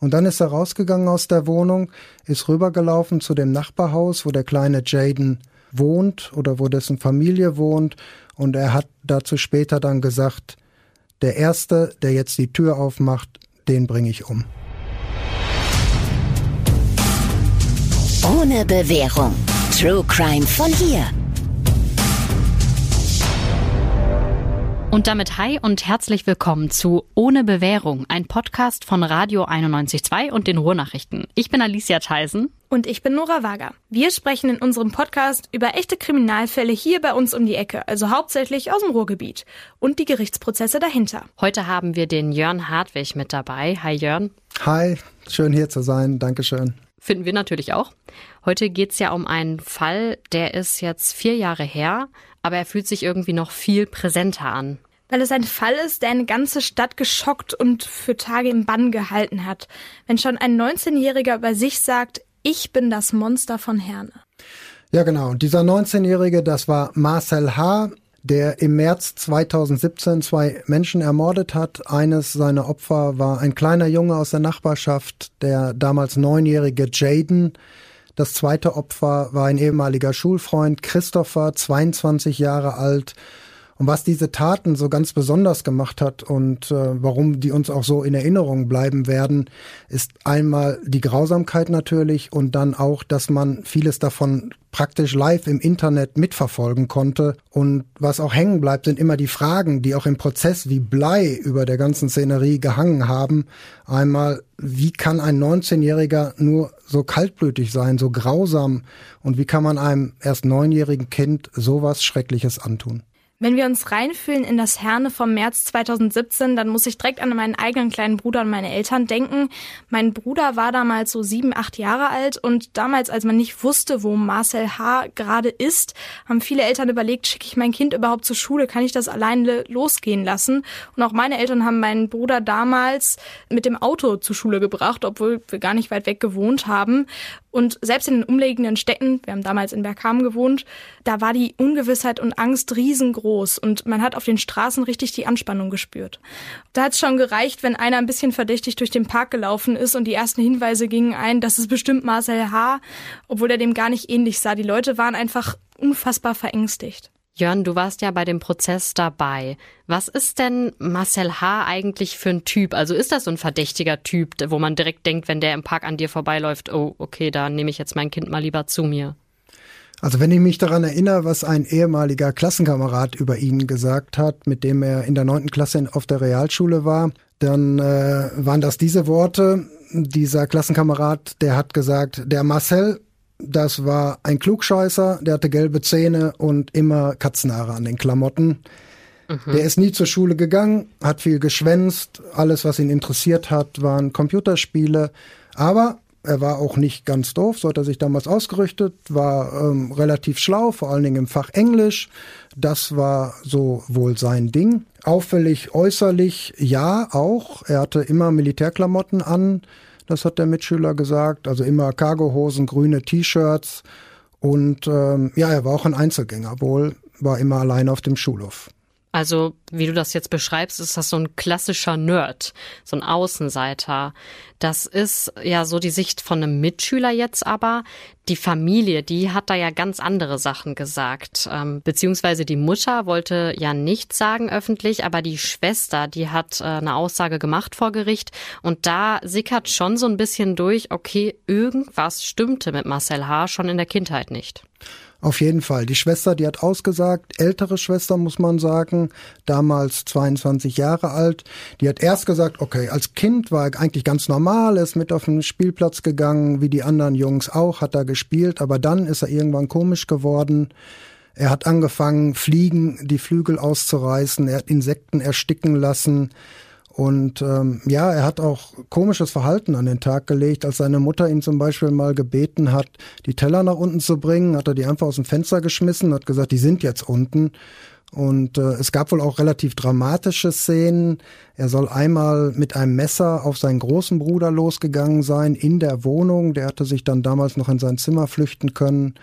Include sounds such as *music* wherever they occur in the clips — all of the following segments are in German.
Und dann ist er rausgegangen aus der Wohnung, ist rübergelaufen zu dem Nachbarhaus, wo der kleine Jaden wohnt oder wo dessen Familie wohnt. Und er hat dazu später dann gesagt, der Erste, der jetzt die Tür aufmacht, den bringe ich um. Ohne Bewährung. True Crime von hier. Und damit hi und herzlich willkommen zu Ohne Bewährung, ein Podcast von Radio 91.2 und den Ruhrnachrichten. Ich bin Alicia Theisen. Und ich bin Nora Wager. Wir sprechen in unserem Podcast über echte Kriminalfälle hier bei uns um die Ecke, also hauptsächlich aus dem Ruhrgebiet und die Gerichtsprozesse dahinter. Heute haben wir den Jörn Hartwig mit dabei. Hi Jörn. Hi, schön hier zu sein. Dankeschön. Finden wir natürlich auch. Heute geht's ja um einen Fall, der ist jetzt vier Jahre her aber er fühlt sich irgendwie noch viel präsenter an. Weil es ein Fall ist, der eine ganze Stadt geschockt und für Tage im Bann gehalten hat. Wenn schon ein 19-Jähriger über sich sagt, ich bin das Monster von Herne. Ja, genau. Und dieser 19-Jährige, das war Marcel H., der im März 2017 zwei Menschen ermordet hat. Eines seiner Opfer war ein kleiner Junge aus der Nachbarschaft, der damals neunjährige Jaden, das zweite Opfer war ein ehemaliger Schulfreund, Christopher, 22 Jahre alt. Und was diese Taten so ganz besonders gemacht hat und äh, warum die uns auch so in Erinnerung bleiben werden, ist einmal die Grausamkeit natürlich und dann auch, dass man vieles davon praktisch live im Internet mitverfolgen konnte. Und was auch hängen bleibt, sind immer die Fragen, die auch im Prozess wie Blei über der ganzen Szenerie gehangen haben. Einmal, wie kann ein 19-Jähriger nur so kaltblütig sein, so grausam? Und wie kann man einem erst neunjährigen Kind sowas Schreckliches antun? Wenn wir uns reinfühlen in das Herne vom März 2017, dann muss ich direkt an meinen eigenen kleinen Bruder und meine Eltern denken. Mein Bruder war damals so sieben, acht Jahre alt und damals, als man nicht wusste, wo Marcel H. gerade ist, haben viele Eltern überlegt, schicke ich mein Kind überhaupt zur Schule? Kann ich das alleine losgehen lassen? Und auch meine Eltern haben meinen Bruder damals mit dem Auto zur Schule gebracht, obwohl wir gar nicht weit weg gewohnt haben. Und selbst in den umliegenden Städten, wir haben damals in Bergham gewohnt, da war die Ungewissheit und Angst riesengroß und man hat auf den Straßen richtig die Anspannung gespürt. Da hat es schon gereicht, wenn einer ein bisschen verdächtig durch den Park gelaufen ist und die ersten Hinweise gingen ein, das ist bestimmt Marcel H., obwohl er dem gar nicht ähnlich sah. Die Leute waren einfach unfassbar verängstigt. Jörn, du warst ja bei dem Prozess dabei. Was ist denn Marcel H. eigentlich für ein Typ? Also ist das so ein verdächtiger Typ, wo man direkt denkt, wenn der im Park an dir vorbeiläuft, oh, okay, da nehme ich jetzt mein Kind mal lieber zu mir? Also wenn ich mich daran erinnere, was ein ehemaliger Klassenkamerad über ihn gesagt hat, mit dem er in der neunten Klasse auf der Realschule war, dann äh, waren das diese Worte. Dieser Klassenkamerad, der hat gesagt, der Marcel, das war ein Klugscheißer, der hatte gelbe Zähne und immer Katzenhaare an den Klamotten. Mhm. Der ist nie zur Schule gegangen, hat viel geschwänzt. Alles, was ihn interessiert hat, waren Computerspiele. Aber er war auch nicht ganz doof, so hat er sich damals ausgerüstet, war ähm, relativ schlau, vor allen Dingen im Fach Englisch. Das war so wohl sein Ding. Auffällig äußerlich, ja, auch. Er hatte immer Militärklamotten an das hat der Mitschüler gesagt. Also immer Cargohosen, grüne T-Shirts. Und ähm, ja, er war auch ein Einzelgänger wohl, war immer allein auf dem Schulhof. Also, wie du das jetzt beschreibst, ist das so ein klassischer Nerd, so ein Außenseiter. Das ist ja so die Sicht von einem Mitschüler jetzt aber. Die Familie, die hat da ja ganz andere Sachen gesagt. Ähm, beziehungsweise die Mutter wollte ja nichts sagen öffentlich, aber die Schwester, die hat äh, eine Aussage gemacht vor Gericht. Und da sickert schon so ein bisschen durch, okay, irgendwas stimmte mit Marcel H. schon in der Kindheit nicht. Auf jeden Fall. Die Schwester, die hat ausgesagt, ältere Schwester muss man sagen, damals 22 Jahre alt. Die hat erst gesagt, okay, als Kind war er eigentlich ganz normal, ist mit auf den Spielplatz gegangen, wie die anderen Jungs auch, hat er gespielt, aber dann ist er irgendwann komisch geworden. Er hat angefangen, Fliegen, die Flügel auszureißen, er hat Insekten ersticken lassen. Und ähm, ja, er hat auch komisches Verhalten an den Tag gelegt. Als seine Mutter ihn zum Beispiel mal gebeten hat, die Teller nach unten zu bringen, hat er die einfach aus dem Fenster geschmissen, hat gesagt, die sind jetzt unten. Und äh, es gab wohl auch relativ dramatische Szenen. Er soll einmal mit einem Messer auf seinen großen Bruder losgegangen sein in der Wohnung. Der hatte sich dann damals noch in sein Zimmer flüchten können.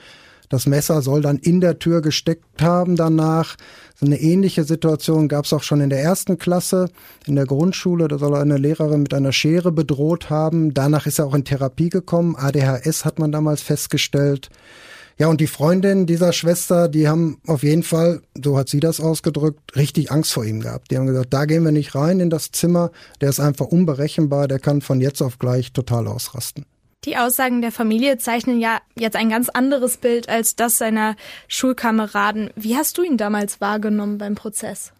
Das Messer soll dann in der Tür gesteckt haben danach. So eine ähnliche Situation gab es auch schon in der ersten Klasse in der Grundschule. Da soll eine Lehrerin mit einer Schere bedroht haben. Danach ist er auch in Therapie gekommen. ADHS hat man damals festgestellt. Ja, und die Freundin dieser Schwester, die haben auf jeden Fall, so hat sie das ausgedrückt, richtig Angst vor ihm gehabt. Die haben gesagt, da gehen wir nicht rein in das Zimmer, der ist einfach unberechenbar, der kann von jetzt auf gleich total ausrasten. Die Aussagen der Familie zeichnen ja jetzt ein ganz anderes Bild als das seiner Schulkameraden. Wie hast du ihn damals wahrgenommen beim Prozess?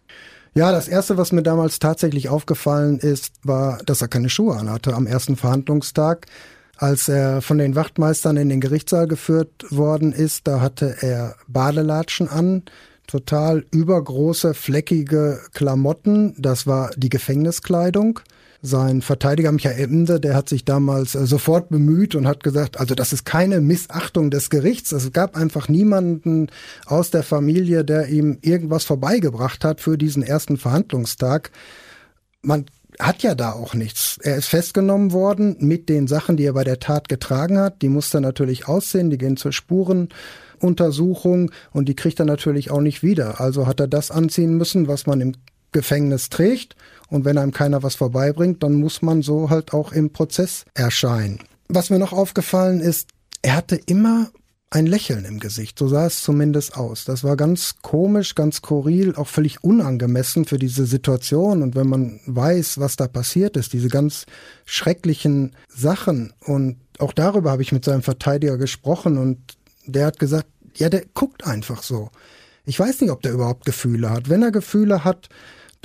Ja, das erste, was mir damals tatsächlich aufgefallen ist, war, dass er keine Schuhe anhatte am ersten Verhandlungstag. Als er von den Wachtmeistern in den Gerichtssaal geführt worden ist, da hatte er Badelatschen an, total übergroße, fleckige Klamotten. Das war die Gefängniskleidung. Sein Verteidiger Michael Emde, der hat sich damals äh, sofort bemüht und hat gesagt, also das ist keine Missachtung des Gerichts. Es gab einfach niemanden aus der Familie, der ihm irgendwas vorbeigebracht hat für diesen ersten Verhandlungstag. Man hat ja da auch nichts. Er ist festgenommen worden mit den Sachen, die er bei der Tat getragen hat. Die muss er natürlich aussehen, die gehen zur Spurenuntersuchung und die kriegt er natürlich auch nicht wieder. Also hat er das anziehen müssen, was man im Gefängnis trägt. Und wenn einem keiner was vorbeibringt, dann muss man so halt auch im Prozess erscheinen. Was mir noch aufgefallen ist, er hatte immer ein Lächeln im Gesicht. So sah es zumindest aus. Das war ganz komisch, ganz skurril, auch völlig unangemessen für diese Situation. Und wenn man weiß, was da passiert ist, diese ganz schrecklichen Sachen. Und auch darüber habe ich mit seinem Verteidiger gesprochen und der hat gesagt, ja, der guckt einfach so. Ich weiß nicht, ob der überhaupt Gefühle hat. Wenn er Gefühle hat,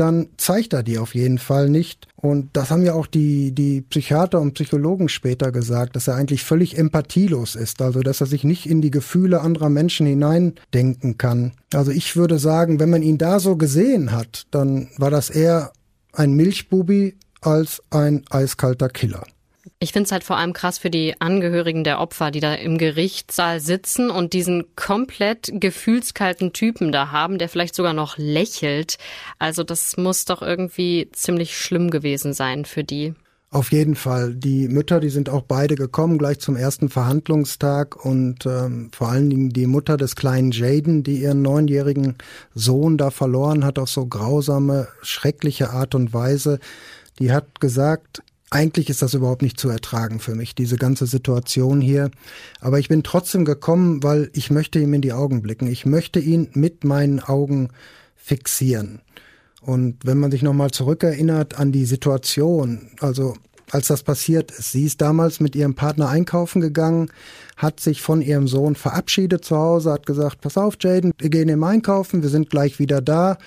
dann zeigt er die auf jeden Fall nicht. Und das haben ja auch die, die Psychiater und Psychologen später gesagt, dass er eigentlich völlig empathielos ist, also dass er sich nicht in die Gefühle anderer Menschen hineindenken kann. Also ich würde sagen, wenn man ihn da so gesehen hat, dann war das eher ein Milchbubi als ein eiskalter Killer. Ich finde es halt vor allem krass für die Angehörigen der Opfer, die da im Gerichtssaal sitzen und diesen komplett gefühlskalten Typen da haben, der vielleicht sogar noch lächelt. Also das muss doch irgendwie ziemlich schlimm gewesen sein für die. Auf jeden Fall. Die Mütter, die sind auch beide gekommen, gleich zum ersten Verhandlungstag und ähm, vor allen Dingen die Mutter des kleinen Jaden, die ihren neunjährigen Sohn da verloren hat auf so grausame, schreckliche Art und Weise. Die hat gesagt, eigentlich ist das überhaupt nicht zu ertragen für mich, diese ganze Situation hier. Aber ich bin trotzdem gekommen, weil ich möchte ihm in die Augen blicken. Ich möchte ihn mit meinen Augen fixieren. Und wenn man sich nochmal zurückerinnert an die Situation, also als das passiert ist, sie ist damals mit ihrem Partner einkaufen gegangen, hat sich von ihrem Sohn verabschiedet zu Hause, hat gesagt, pass auf, Jaden, wir gehen im Einkaufen, wir sind gleich wieder da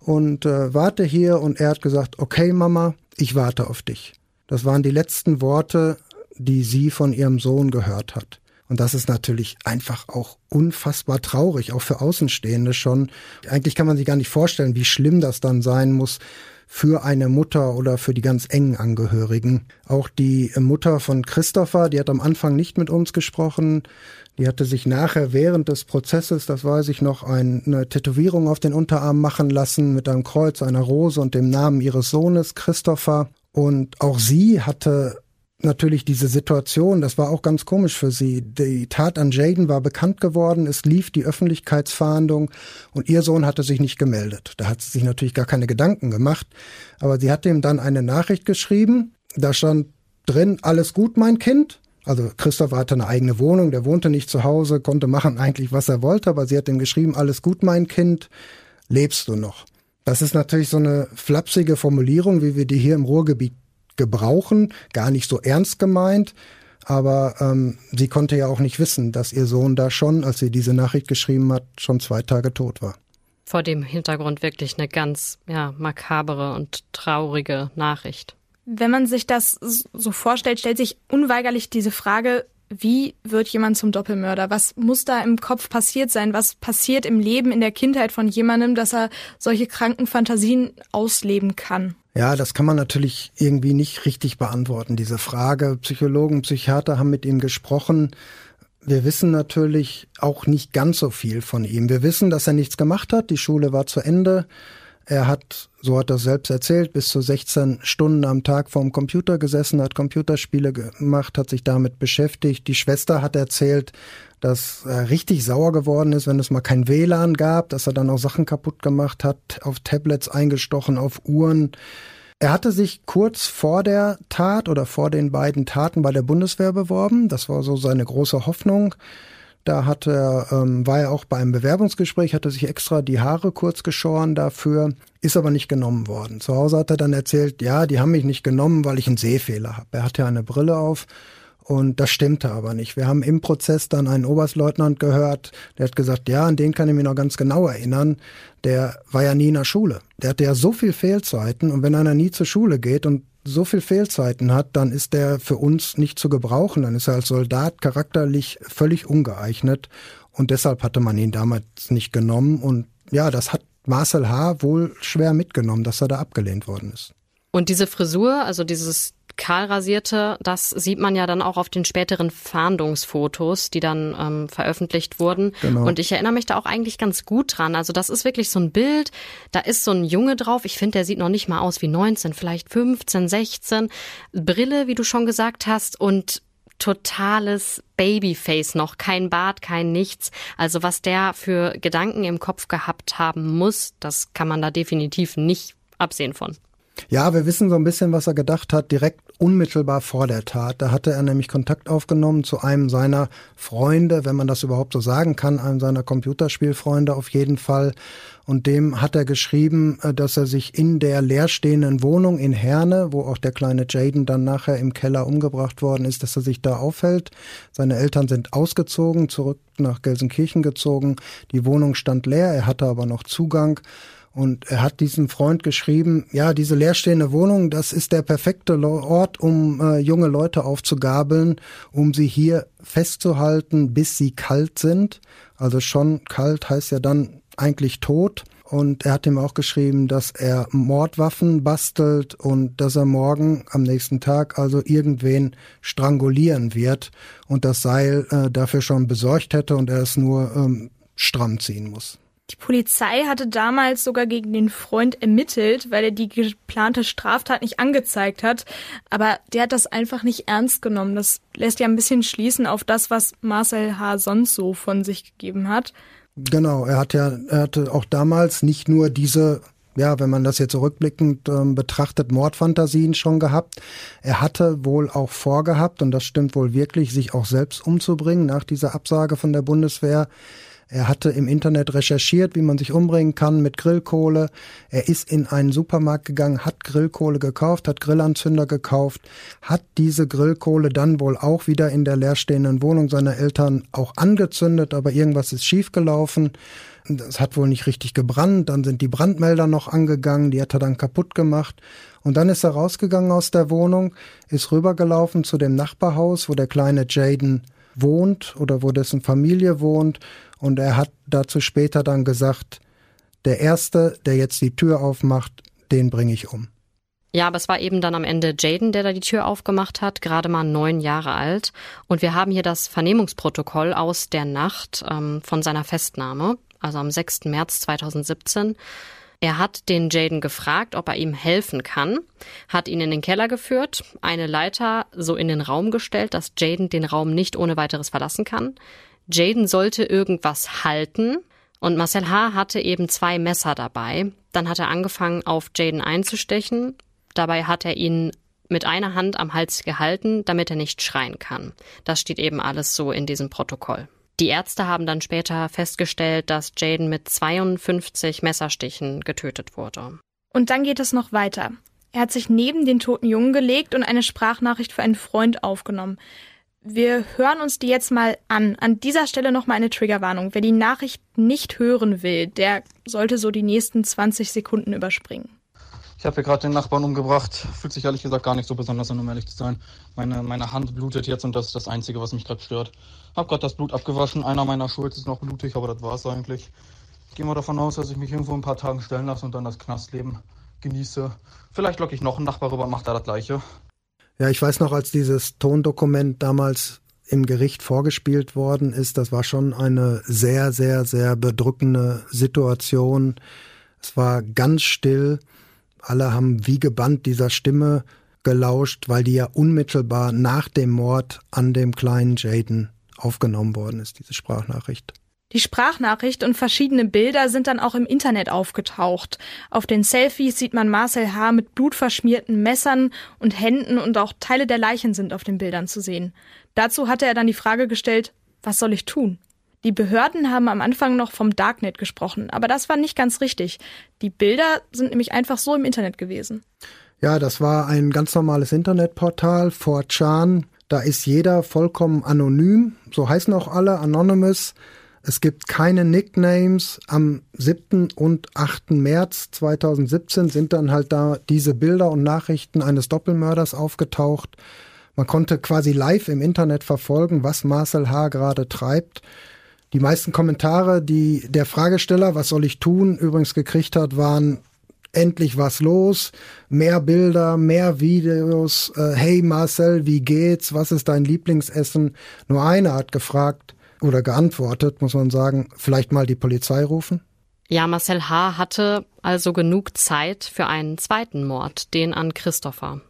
und äh, warte hier. Und er hat gesagt, okay, Mama, ich warte auf dich. Das waren die letzten Worte, die sie von ihrem Sohn gehört hat. Und das ist natürlich einfach auch unfassbar traurig, auch für Außenstehende schon. Eigentlich kann man sich gar nicht vorstellen, wie schlimm das dann sein muss für eine Mutter oder für die ganz engen Angehörigen. Auch die Mutter von Christopher, die hat am Anfang nicht mit uns gesprochen. Die hatte sich nachher während des Prozesses, das weiß ich noch, eine Tätowierung auf den Unterarm machen lassen mit einem Kreuz, einer Rose und dem Namen ihres Sohnes Christopher. Und auch sie hatte natürlich diese Situation, das war auch ganz komisch für sie. Die Tat an Jaden war bekannt geworden, es lief die Öffentlichkeitsfahndung und ihr Sohn hatte sich nicht gemeldet. Da hat sie sich natürlich gar keine Gedanken gemacht, aber sie hat ihm dann eine Nachricht geschrieben, da stand drin, alles gut, mein Kind. Also Christoph hatte eine eigene Wohnung, der wohnte nicht zu Hause, konnte machen eigentlich, was er wollte, aber sie hat ihm geschrieben, alles gut, mein Kind, lebst du noch? Das ist natürlich so eine flapsige Formulierung, wie wir die hier im Ruhrgebiet gebrauchen, gar nicht so ernst gemeint. Aber ähm, sie konnte ja auch nicht wissen, dass ihr Sohn da schon, als sie diese Nachricht geschrieben hat, schon zwei Tage tot war. Vor dem Hintergrund wirklich eine ganz ja, makabere und traurige Nachricht. Wenn man sich das so vorstellt, stellt sich unweigerlich diese Frage, wie wird jemand zum Doppelmörder? Was muss da im Kopf passiert sein? Was passiert im Leben, in der Kindheit von jemandem, dass er solche kranken Fantasien ausleben kann? Ja, das kann man natürlich irgendwie nicht richtig beantworten, diese Frage. Psychologen, Psychiater haben mit ihm gesprochen. Wir wissen natürlich auch nicht ganz so viel von ihm. Wir wissen, dass er nichts gemacht hat. Die Schule war zu Ende. Er hat, so hat er selbst erzählt, bis zu 16 Stunden am Tag vorm Computer gesessen, hat Computerspiele gemacht, hat sich damit beschäftigt. Die Schwester hat erzählt, dass er richtig sauer geworden ist, wenn es mal kein WLAN gab, dass er dann auch Sachen kaputt gemacht hat, auf Tablets eingestochen, auf Uhren. Er hatte sich kurz vor der Tat oder vor den beiden Taten bei der Bundeswehr beworben. Das war so seine große Hoffnung. Da hat er, ähm, war er auch bei einem Bewerbungsgespräch, hatte sich extra die Haare kurz geschoren dafür, ist aber nicht genommen worden. Zu Hause hat er dann erzählt, ja, die haben mich nicht genommen, weil ich einen Sehfehler habe. Er hatte eine Brille auf und das stimmte aber nicht. Wir haben im Prozess dann einen Oberstleutnant gehört, der hat gesagt, ja, an den kann ich mich noch ganz genau erinnern. Der war ja nie in der Schule. Der hatte ja so viel Fehlzeiten und wenn einer nie zur Schule geht und so viel Fehlzeiten hat, dann ist der für uns nicht zu gebrauchen. Dann ist er als Soldat charakterlich völlig ungeeignet und deshalb hatte man ihn damals nicht genommen und ja, das hat Marcel H. wohl schwer mitgenommen, dass er da abgelehnt worden ist. Und diese Frisur, also dieses kahlrasierte, das sieht man ja dann auch auf den späteren Fahndungsfotos, die dann ähm, veröffentlicht wurden. Genau. Und ich erinnere mich da auch eigentlich ganz gut dran. Also das ist wirklich so ein Bild, da ist so ein Junge drauf. Ich finde, der sieht noch nicht mal aus wie 19, vielleicht 15, 16. Brille, wie du schon gesagt hast, und totales Babyface noch, kein Bart, kein nichts. Also was der für Gedanken im Kopf gehabt haben muss, das kann man da definitiv nicht absehen von. Ja, wir wissen so ein bisschen, was er gedacht hat, direkt unmittelbar vor der Tat. Da hatte er nämlich Kontakt aufgenommen zu einem seiner Freunde, wenn man das überhaupt so sagen kann, einem seiner Computerspielfreunde auf jeden Fall. Und dem hat er geschrieben, äh, dass er sich in der leerstehenden Wohnung in Herne, wo auch der kleine Jaden dann nachher im Keller umgebracht worden ist, dass er sich da aufhält. Seine Eltern sind ausgezogen, zurück nach Gelsenkirchen gezogen. Die Wohnung stand leer, er hatte aber noch Zugang. Und er hat diesem Freund geschrieben, ja, diese leerstehende Wohnung, das ist der perfekte Ort, um äh, junge Leute aufzugabeln, um sie hier festzuhalten, bis sie kalt sind. Also schon kalt heißt ja dann eigentlich tot. Und er hat ihm auch geschrieben, dass er Mordwaffen bastelt und dass er morgen am nächsten Tag also irgendwen strangulieren wird und das Seil äh, dafür schon besorgt hätte und er es nur ähm, stramm ziehen muss. Die Polizei hatte damals sogar gegen den Freund ermittelt, weil er die geplante Straftat nicht angezeigt hat. Aber der hat das einfach nicht ernst genommen. Das lässt ja ein bisschen schließen auf das, was Marcel H. sonst so von sich gegeben hat. Genau, er hat ja, er hatte auch damals nicht nur diese ja, wenn man das jetzt rückblickend ähm, betrachtet, Mordfantasien schon gehabt. Er hatte wohl auch vorgehabt, und das stimmt wohl wirklich, sich auch selbst umzubringen nach dieser Absage von der Bundeswehr. Er hatte im Internet recherchiert, wie man sich umbringen kann mit Grillkohle. Er ist in einen Supermarkt gegangen, hat Grillkohle gekauft, hat Grillanzünder gekauft, hat diese Grillkohle dann wohl auch wieder in der leerstehenden Wohnung seiner Eltern auch angezündet, aber irgendwas ist schiefgelaufen. Das hat wohl nicht richtig gebrannt, dann sind die Brandmelder noch angegangen, die hat er dann kaputt gemacht. Und dann ist er rausgegangen aus der Wohnung, ist rübergelaufen zu dem Nachbarhaus, wo der kleine Jaden wohnt oder wo dessen Familie wohnt und er hat dazu später dann gesagt, der Erste, der jetzt die Tür aufmacht, den bringe ich um. Ja, aber es war eben dann am Ende Jaden, der da die Tür aufgemacht hat, gerade mal neun Jahre alt. Und wir haben hier das Vernehmungsprotokoll aus der Nacht ähm, von seiner Festnahme, also am 6. März 2017. Er hat den Jaden gefragt, ob er ihm helfen kann, hat ihn in den Keller geführt, eine Leiter so in den Raum gestellt, dass Jaden den Raum nicht ohne weiteres verlassen kann. Jaden sollte irgendwas halten und Marcel H. hatte eben zwei Messer dabei. Dann hat er angefangen, auf Jaden einzustechen. Dabei hat er ihn mit einer Hand am Hals gehalten, damit er nicht schreien kann. Das steht eben alles so in diesem Protokoll. Die Ärzte haben dann später festgestellt, dass Jaden mit 52 Messerstichen getötet wurde. Und dann geht es noch weiter. Er hat sich neben den toten Jungen gelegt und eine Sprachnachricht für einen Freund aufgenommen. Wir hören uns die jetzt mal an. An dieser Stelle noch mal eine Triggerwarnung. Wer die Nachricht nicht hören will, der sollte so die nächsten 20 Sekunden überspringen. Ich habe hier gerade den Nachbarn umgebracht. Fühlt sich ehrlich gesagt gar nicht so besonders an, um ehrlich zu sein. Meine, meine Hand blutet jetzt und das ist das Einzige, was mich gerade stört. Hab gerade das Blut abgewaschen. Einer meiner Schulz ist noch blutig, aber das war's eigentlich. Gehen wir davon aus, dass ich mich irgendwo ein paar Tagen stellen lasse und dann das Knastleben genieße. Vielleicht locke ich noch einen Nachbar rüber und mache da das Gleiche. Ja, ich weiß noch, als dieses Tondokument damals im Gericht vorgespielt worden ist, das war schon eine sehr, sehr, sehr bedrückende Situation. Es war ganz still. Alle haben wie gebannt dieser Stimme gelauscht, weil die ja unmittelbar nach dem Mord an dem kleinen Jaden aufgenommen worden ist, diese Sprachnachricht. Die Sprachnachricht und verschiedene Bilder sind dann auch im Internet aufgetaucht. Auf den Selfies sieht man Marcel H. mit blutverschmierten Messern und Händen und auch Teile der Leichen sind auf den Bildern zu sehen. Dazu hatte er dann die Frage gestellt, was soll ich tun? Die Behörden haben am Anfang noch vom Darknet gesprochen, aber das war nicht ganz richtig. Die Bilder sind nämlich einfach so im Internet gewesen. Ja, das war ein ganz normales Internetportal, 4chan. Da ist jeder vollkommen anonym, so heißen auch alle, anonymous. Es gibt keine Nicknames. Am 7. und 8. März 2017 sind dann halt da diese Bilder und Nachrichten eines Doppelmörders aufgetaucht. Man konnte quasi live im Internet verfolgen, was Marcel H. gerade treibt. Die meisten Kommentare, die der Fragesteller, was soll ich tun, übrigens gekriegt hat, waren endlich was los, mehr Bilder, mehr Videos, äh, hey Marcel, wie geht's, was ist dein Lieblingsessen? Nur einer hat gefragt oder geantwortet, muss man sagen, vielleicht mal die Polizei rufen? Ja, Marcel H. hatte also genug Zeit für einen zweiten Mord, den an Christopher.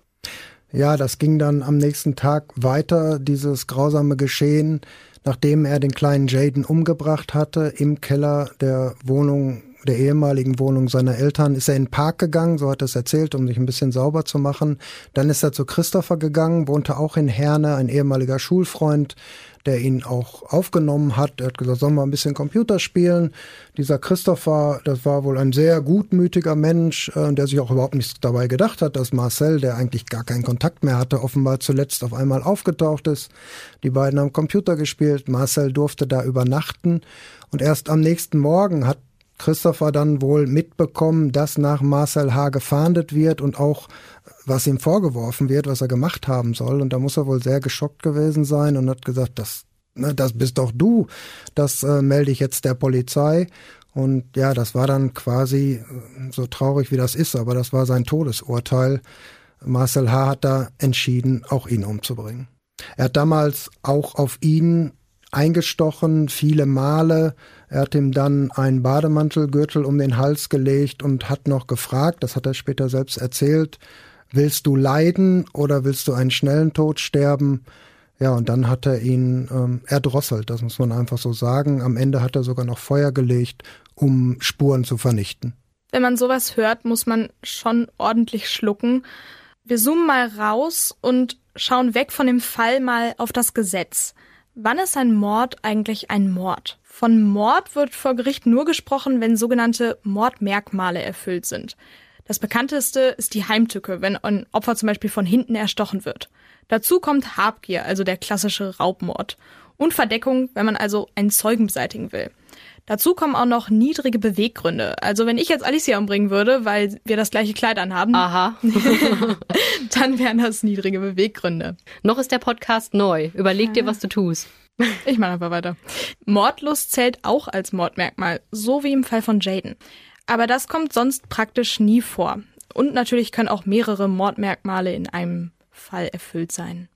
Ja, das ging dann am nächsten Tag weiter, dieses grausame Geschehen, nachdem er den kleinen Jaden umgebracht hatte im Keller der Wohnung der ehemaligen Wohnung seiner Eltern ist er in den Park gegangen, so hat er es erzählt, um sich ein bisschen sauber zu machen. Dann ist er zu Christopher gegangen, wohnte auch in Herne, ein ehemaliger Schulfreund, der ihn auch aufgenommen hat. Er hat gesagt, sollen wir ein bisschen Computer spielen. Dieser Christopher, das war wohl ein sehr gutmütiger Mensch, äh, der sich auch überhaupt nichts dabei gedacht hat, dass Marcel, der eigentlich gar keinen Kontakt mehr hatte, offenbar zuletzt auf einmal aufgetaucht ist. Die beiden haben Computer gespielt. Marcel durfte da übernachten. Und erst am nächsten Morgen hat Christopher dann wohl mitbekommen, dass nach Marcel H. gefahndet wird und auch was ihm vorgeworfen wird, was er gemacht haben soll. Und da muss er wohl sehr geschockt gewesen sein und hat gesagt, das, ne, das bist doch du. Das äh, melde ich jetzt der Polizei. Und ja, das war dann quasi äh, so traurig wie das ist, aber das war sein Todesurteil. Marcel H. hat da entschieden, auch ihn umzubringen. Er hat damals auch auf ihn eingestochen, viele Male. Er hat ihm dann einen Bademantelgürtel um den Hals gelegt und hat noch gefragt, das hat er später selbst erzählt, willst du leiden oder willst du einen schnellen Tod sterben? Ja, und dann hat er ihn ähm, erdrosselt, das muss man einfach so sagen. Am Ende hat er sogar noch Feuer gelegt, um Spuren zu vernichten. Wenn man sowas hört, muss man schon ordentlich schlucken. Wir zoomen mal raus und schauen weg von dem Fall mal auf das Gesetz. Wann ist ein Mord eigentlich ein Mord? Von Mord wird vor Gericht nur gesprochen, wenn sogenannte Mordmerkmale erfüllt sind. Das bekannteste ist die Heimtücke, wenn ein Opfer zum Beispiel von hinten erstochen wird. Dazu kommt Habgier, also der klassische Raubmord. Und Verdeckung, wenn man also einen Zeugen beseitigen will. Dazu kommen auch noch niedrige Beweggründe. Also wenn ich jetzt Alicia umbringen würde, weil wir das gleiche Kleid anhaben, Aha. *laughs* dann wären das niedrige Beweggründe. Noch ist der Podcast neu. Überleg dir, was du tust. Ich mache einfach weiter. Mordlust zählt auch als Mordmerkmal, so wie im Fall von Jaden. Aber das kommt sonst praktisch nie vor. Und natürlich können auch mehrere Mordmerkmale in einem Fall erfüllt sein.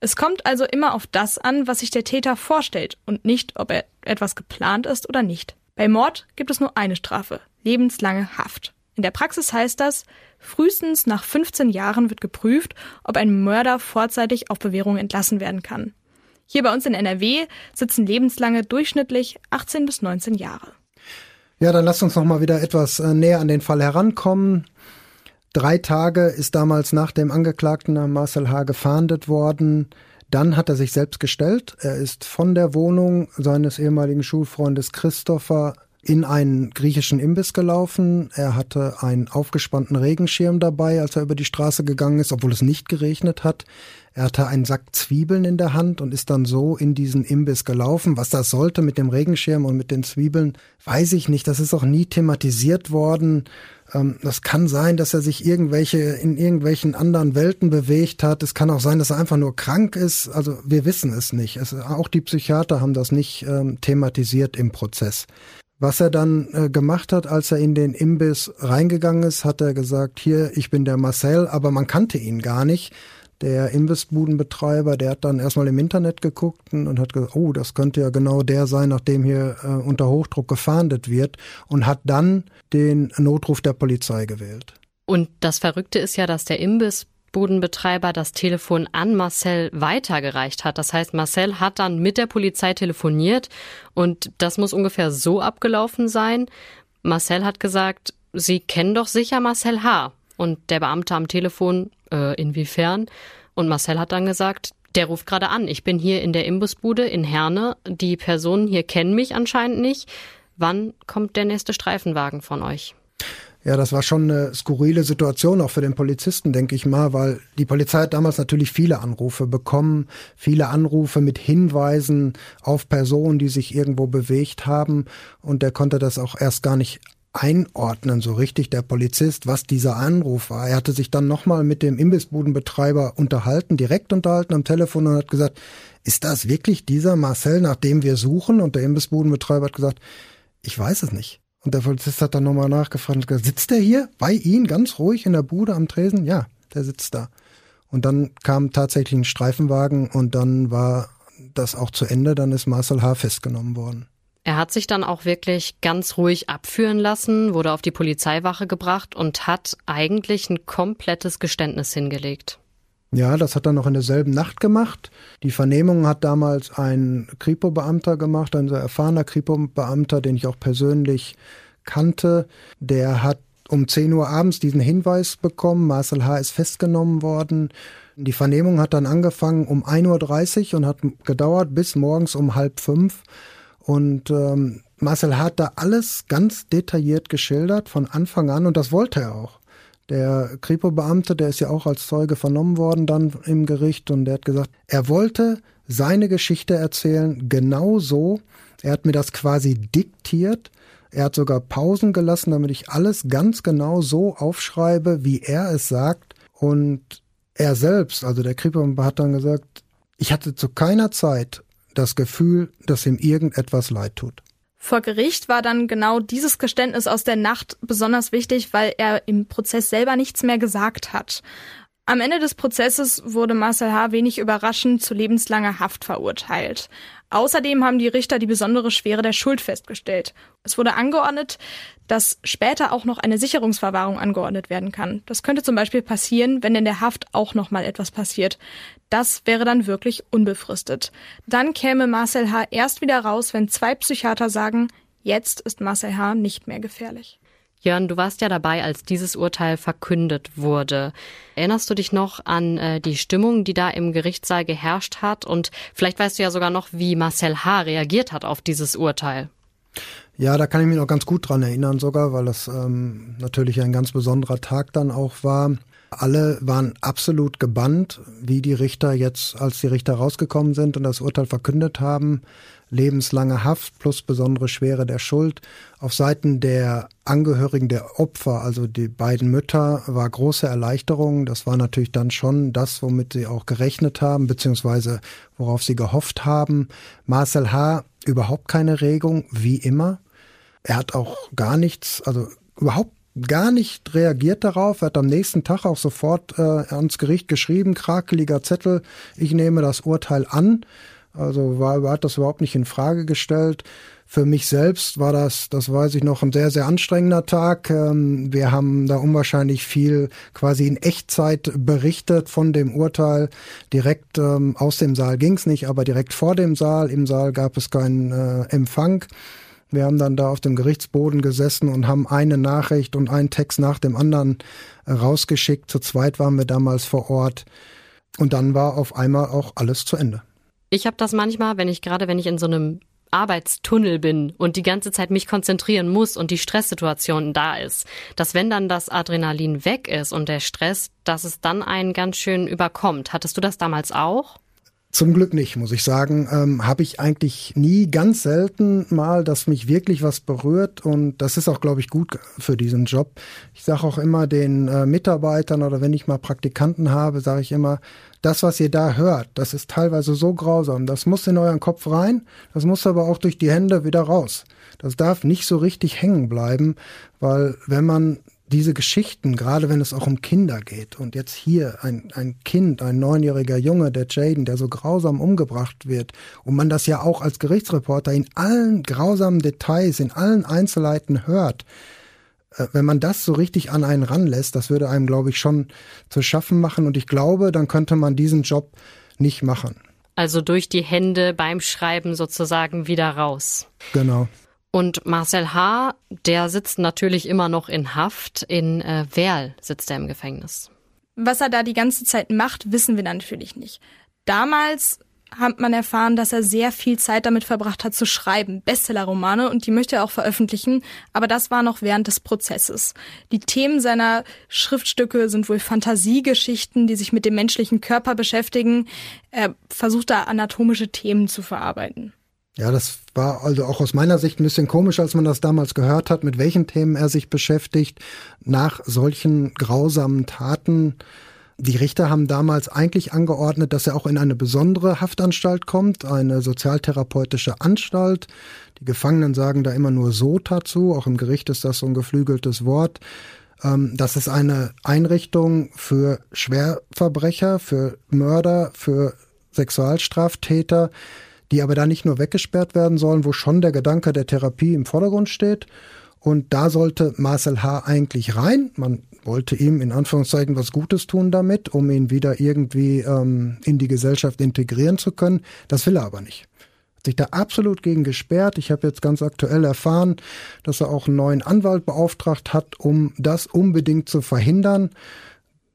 Es kommt also immer auf das an, was sich der Täter vorstellt und nicht, ob er etwas geplant ist oder nicht. Bei Mord gibt es nur eine Strafe, lebenslange Haft. In der Praxis heißt das, frühestens nach 15 Jahren wird geprüft, ob ein Mörder vorzeitig auf Bewährung entlassen werden kann. Hier bei uns in NRW sitzen lebenslange durchschnittlich 18 bis 19 Jahre. Ja, dann lasst uns noch mal wieder etwas äh, näher an den Fall herankommen. Drei Tage ist damals nach dem Angeklagten Marcel H. gefahndet worden. Dann hat er sich selbst gestellt. Er ist von der Wohnung seines ehemaligen Schulfreundes Christopher in einen griechischen Imbiss gelaufen. Er hatte einen aufgespannten Regenschirm dabei, als er über die Straße gegangen ist, obwohl es nicht geregnet hat. Er hatte einen Sack Zwiebeln in der Hand und ist dann so in diesen Imbiss gelaufen. Was das sollte mit dem Regenschirm und mit den Zwiebeln, weiß ich nicht. Das ist auch nie thematisiert worden. Ähm, das kann sein, dass er sich irgendwelche in irgendwelchen anderen Welten bewegt hat. Es kann auch sein, dass er einfach nur krank ist. Also wir wissen es nicht. Es, auch die Psychiater haben das nicht ähm, thematisiert im Prozess. Was er dann äh, gemacht hat, als er in den Imbiss reingegangen ist, hat er gesagt, hier, ich bin der Marcel, aber man kannte ihn gar nicht. Der Imbissbudenbetreiber, der hat dann erstmal im Internet geguckt und hat gesagt, oh, das könnte ja genau der sein, nachdem hier äh, unter Hochdruck gefahndet wird und hat dann den Notruf der Polizei gewählt. Und das Verrückte ist ja, dass der Imbiss Budenbetreiber das Telefon an Marcel weitergereicht hat. Das heißt, Marcel hat dann mit der Polizei telefoniert und das muss ungefähr so abgelaufen sein. Marcel hat gesagt, Sie kennen doch sicher Marcel H. Und der Beamte am Telefon, äh, inwiefern? Und Marcel hat dann gesagt, der ruft gerade an. Ich bin hier in der Imbusbude in Herne. Die Personen hier kennen mich anscheinend nicht. Wann kommt der nächste Streifenwagen von euch? Ja, das war schon eine skurrile Situation auch für den Polizisten, denke ich mal, weil die Polizei hat damals natürlich viele Anrufe bekommen, viele Anrufe mit Hinweisen auf Personen, die sich irgendwo bewegt haben und der konnte das auch erst gar nicht einordnen, so richtig der Polizist, was dieser Anruf war. Er hatte sich dann nochmal mit dem Imbissbudenbetreiber unterhalten, direkt unterhalten am Telefon und hat gesagt, ist das wirklich dieser Marcel, nach dem wir suchen? Und der Imbissbudenbetreiber hat gesagt, ich weiß es nicht. Und der Polizist hat dann nochmal nachgefragt und gesagt, sitzt der hier bei Ihnen ganz ruhig in der Bude am Tresen? Ja, der sitzt da. Und dann kam tatsächlich ein Streifenwagen und dann war das auch zu Ende, dann ist Marcel H. festgenommen worden. Er hat sich dann auch wirklich ganz ruhig abführen lassen, wurde auf die Polizeiwache gebracht und hat eigentlich ein komplettes Geständnis hingelegt. Ja, das hat er noch in derselben Nacht gemacht. Die Vernehmung hat damals ein Kripo-Beamter gemacht, ein sehr erfahrener Kripo-Beamter, den ich auch persönlich kannte. Der hat um 10 Uhr abends diesen Hinweis bekommen, Marcel H. ist festgenommen worden. Die Vernehmung hat dann angefangen um 1.30 Uhr und hat gedauert bis morgens um halb fünf. Und ähm, Marcel H. hat da alles ganz detailliert geschildert von Anfang an und das wollte er auch. Der Kripo-Beamte, der ist ja auch als Zeuge vernommen worden dann im Gericht und der hat gesagt, er wollte seine Geschichte erzählen, genau so. Er hat mir das quasi diktiert. Er hat sogar Pausen gelassen, damit ich alles ganz genau so aufschreibe, wie er es sagt. Und er selbst, also der Kripo hat dann gesagt, ich hatte zu keiner Zeit das Gefühl, dass ihm irgendetwas leid tut. Vor Gericht war dann genau dieses Geständnis aus der Nacht besonders wichtig, weil er im Prozess selber nichts mehr gesagt hat. Am Ende des Prozesses wurde Marcel H. wenig überraschend zu lebenslanger Haft verurteilt. Außerdem haben die Richter die besondere Schwere der Schuld festgestellt. Es wurde angeordnet, dass später auch noch eine Sicherungsverwahrung angeordnet werden kann. Das könnte zum Beispiel passieren, wenn in der Haft auch noch mal etwas passiert. Das wäre dann wirklich unbefristet. Dann käme Marcel H. erst wieder raus, wenn zwei Psychiater sagen, jetzt ist Marcel H. nicht mehr gefährlich. Jörn, du warst ja dabei, als dieses Urteil verkündet wurde. Erinnerst du dich noch an äh, die Stimmung, die da im Gerichtssaal geherrscht hat? Und vielleicht weißt du ja sogar noch, wie Marcel H. reagiert hat auf dieses Urteil. Ja, da kann ich mich noch ganz gut dran erinnern sogar, weil das ähm, natürlich ein ganz besonderer Tag dann auch war. Alle waren absolut gebannt, wie die Richter jetzt, als die Richter rausgekommen sind und das Urteil verkündet haben, lebenslange Haft plus besondere Schwere der Schuld. Auf Seiten der Angehörigen der Opfer, also die beiden Mütter, war große Erleichterung. Das war natürlich dann schon das, womit sie auch gerechnet haben, beziehungsweise worauf sie gehofft haben. Marcel H. überhaupt keine Regung, wie immer. Er hat auch gar nichts, also überhaupt gar nicht reagiert darauf. Er hat am nächsten Tag auch sofort äh, ans Gericht geschrieben, krakeliger Zettel, ich nehme das Urteil an. Also war, hat das überhaupt nicht in Frage gestellt. Für mich selbst war das, das weiß ich noch, ein sehr, sehr anstrengender Tag. Ähm, wir haben da unwahrscheinlich viel quasi in Echtzeit berichtet von dem Urteil. Direkt ähm, aus dem Saal ging's nicht, aber direkt vor dem Saal. Im Saal gab es keinen äh, Empfang. Wir haben dann da auf dem Gerichtsboden gesessen und haben eine Nachricht und einen Text nach dem anderen äh, rausgeschickt. Zu zweit waren wir damals vor Ort. Und dann war auf einmal auch alles zu Ende. Ich habe das manchmal, wenn ich gerade, wenn ich in so einem Arbeitstunnel bin und die ganze Zeit mich konzentrieren muss und die Stresssituation da ist, dass wenn dann das Adrenalin weg ist und der Stress, dass es dann einen ganz schön überkommt. Hattest du das damals auch? Zum Glück nicht, muss ich sagen. Ähm, Habe ich eigentlich nie ganz selten mal, dass mich wirklich was berührt und das ist auch, glaube ich, gut für diesen Job. Ich sage auch immer den äh, Mitarbeitern oder wenn ich mal Praktikanten habe, sage ich immer, das, was ihr da hört, das ist teilweise so grausam. Das muss in euren Kopf rein, das muss aber auch durch die Hände wieder raus. Das darf nicht so richtig hängen bleiben, weil wenn man diese Geschichten, gerade wenn es auch um Kinder geht, und jetzt hier ein, ein Kind, ein neunjähriger Junge, der Jaden, der so grausam umgebracht wird, und man das ja auch als Gerichtsreporter in allen grausamen Details, in allen Einzelheiten hört, äh, wenn man das so richtig an einen ranlässt, das würde einem, glaube ich, schon zu schaffen machen. Und ich glaube, dann könnte man diesen Job nicht machen. Also durch die Hände beim Schreiben sozusagen wieder raus. Genau. Und Marcel H., der sitzt natürlich immer noch in Haft. In äh, Werl sitzt er im Gefängnis. Was er da die ganze Zeit macht, wissen wir natürlich nicht. Damals hat man erfahren, dass er sehr viel Zeit damit verbracht hat zu schreiben, Bestsellerromane und die möchte er auch veröffentlichen, aber das war noch während des Prozesses. Die Themen seiner Schriftstücke sind wohl Fantasiegeschichten, die sich mit dem menschlichen Körper beschäftigen. Er versucht da anatomische Themen zu verarbeiten. Ja, das war also auch aus meiner Sicht ein bisschen komisch, als man das damals gehört hat, mit welchen Themen er sich beschäftigt nach solchen grausamen Taten. Die Richter haben damals eigentlich angeordnet, dass er auch in eine besondere Haftanstalt kommt, eine sozialtherapeutische Anstalt. Die Gefangenen sagen da immer nur so dazu, auch im Gericht ist das so ein geflügeltes Wort. Ähm, das ist eine Einrichtung für Schwerverbrecher, für Mörder, für Sexualstraftäter, die aber da nicht nur weggesperrt werden sollen, wo schon der Gedanke der Therapie im Vordergrund steht. Und da sollte Marcel H. eigentlich rein. Man wollte ihm in Anführungszeichen was Gutes tun damit, um ihn wieder irgendwie ähm, in die Gesellschaft integrieren zu können. Das will er aber nicht. Hat sich da absolut gegen gesperrt. Ich habe jetzt ganz aktuell erfahren, dass er auch einen neuen Anwalt beauftragt hat, um das unbedingt zu verhindern.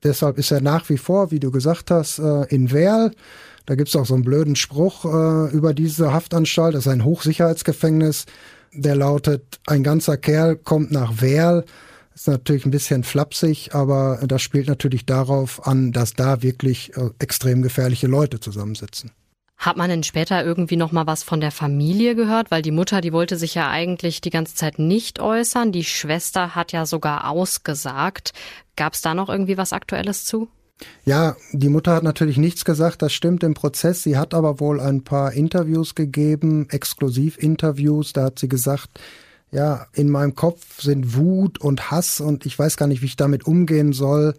Deshalb ist er nach wie vor, wie du gesagt hast, äh, in Werl. Da gibt's auch so einen blöden Spruch äh, über diese Haftanstalt. Das ist ein Hochsicherheitsgefängnis. Der lautet, ein ganzer Kerl kommt nach Werl ist natürlich ein bisschen flapsig, aber das spielt natürlich darauf an, dass da wirklich äh, extrem gefährliche Leute zusammensitzen. Hat man denn später irgendwie noch mal was von der Familie gehört? Weil die Mutter, die wollte sich ja eigentlich die ganze Zeit nicht äußern. Die Schwester hat ja sogar ausgesagt. Gab es da noch irgendwie was Aktuelles zu? Ja, die Mutter hat natürlich nichts gesagt, das stimmt im Prozess. Sie hat aber wohl ein paar Interviews gegeben, Exklusivinterviews. Da hat sie gesagt, ja, in meinem Kopf sind Wut und Hass und ich weiß gar nicht, wie ich damit umgehen soll.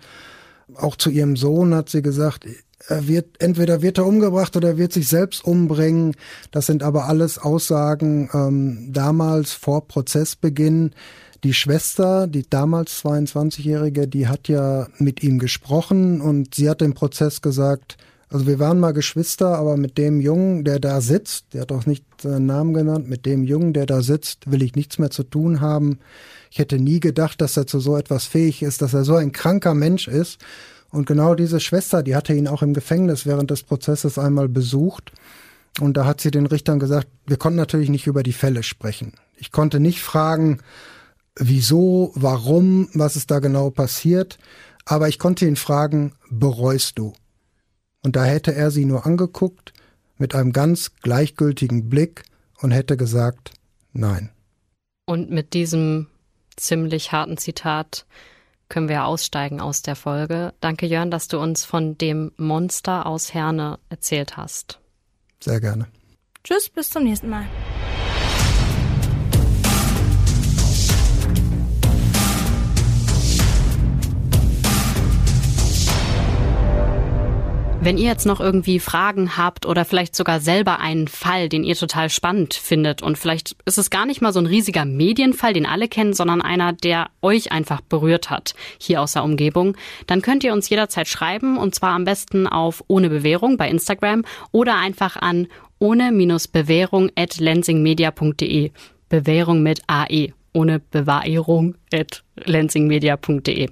Auch zu ihrem Sohn hat sie gesagt, er wird, entweder wird er umgebracht oder er wird sich selbst umbringen. Das sind aber alles Aussagen ähm, damals vor Prozessbeginn. Die Schwester, die damals 22-Jährige, die hat ja mit ihm gesprochen und sie hat im Prozess gesagt, also wir waren mal Geschwister, aber mit dem Jungen, der da sitzt, der hat auch nicht seinen Namen genannt, mit dem Jungen, der da sitzt, will ich nichts mehr zu tun haben. Ich hätte nie gedacht, dass er zu so etwas fähig ist, dass er so ein kranker Mensch ist. Und genau diese Schwester, die hatte ihn auch im Gefängnis während des Prozesses einmal besucht. Und da hat sie den Richtern gesagt, wir konnten natürlich nicht über die Fälle sprechen. Ich konnte nicht fragen, wieso, warum, was ist da genau passiert. Aber ich konnte ihn fragen, bereust du? Und da hätte er sie nur angeguckt mit einem ganz gleichgültigen Blick und hätte gesagt, nein. Und mit diesem ziemlich harten Zitat können wir aussteigen aus der Folge. Danke, Jörn, dass du uns von dem Monster aus Herne erzählt hast. Sehr gerne. Tschüss, bis zum nächsten Mal. Wenn ihr jetzt noch irgendwie Fragen habt oder vielleicht sogar selber einen Fall, den ihr total spannend findet und vielleicht ist es gar nicht mal so ein riesiger Medienfall, den alle kennen, sondern einer, der euch einfach berührt hat, hier aus der Umgebung, dann könnt ihr uns jederzeit schreiben und zwar am besten auf ohne Bewährung bei Instagram oder einfach an ohne-bewährung at lensingmedia.de. Bewährung mit AE, ohne Bewahrung at lensingmedia.de.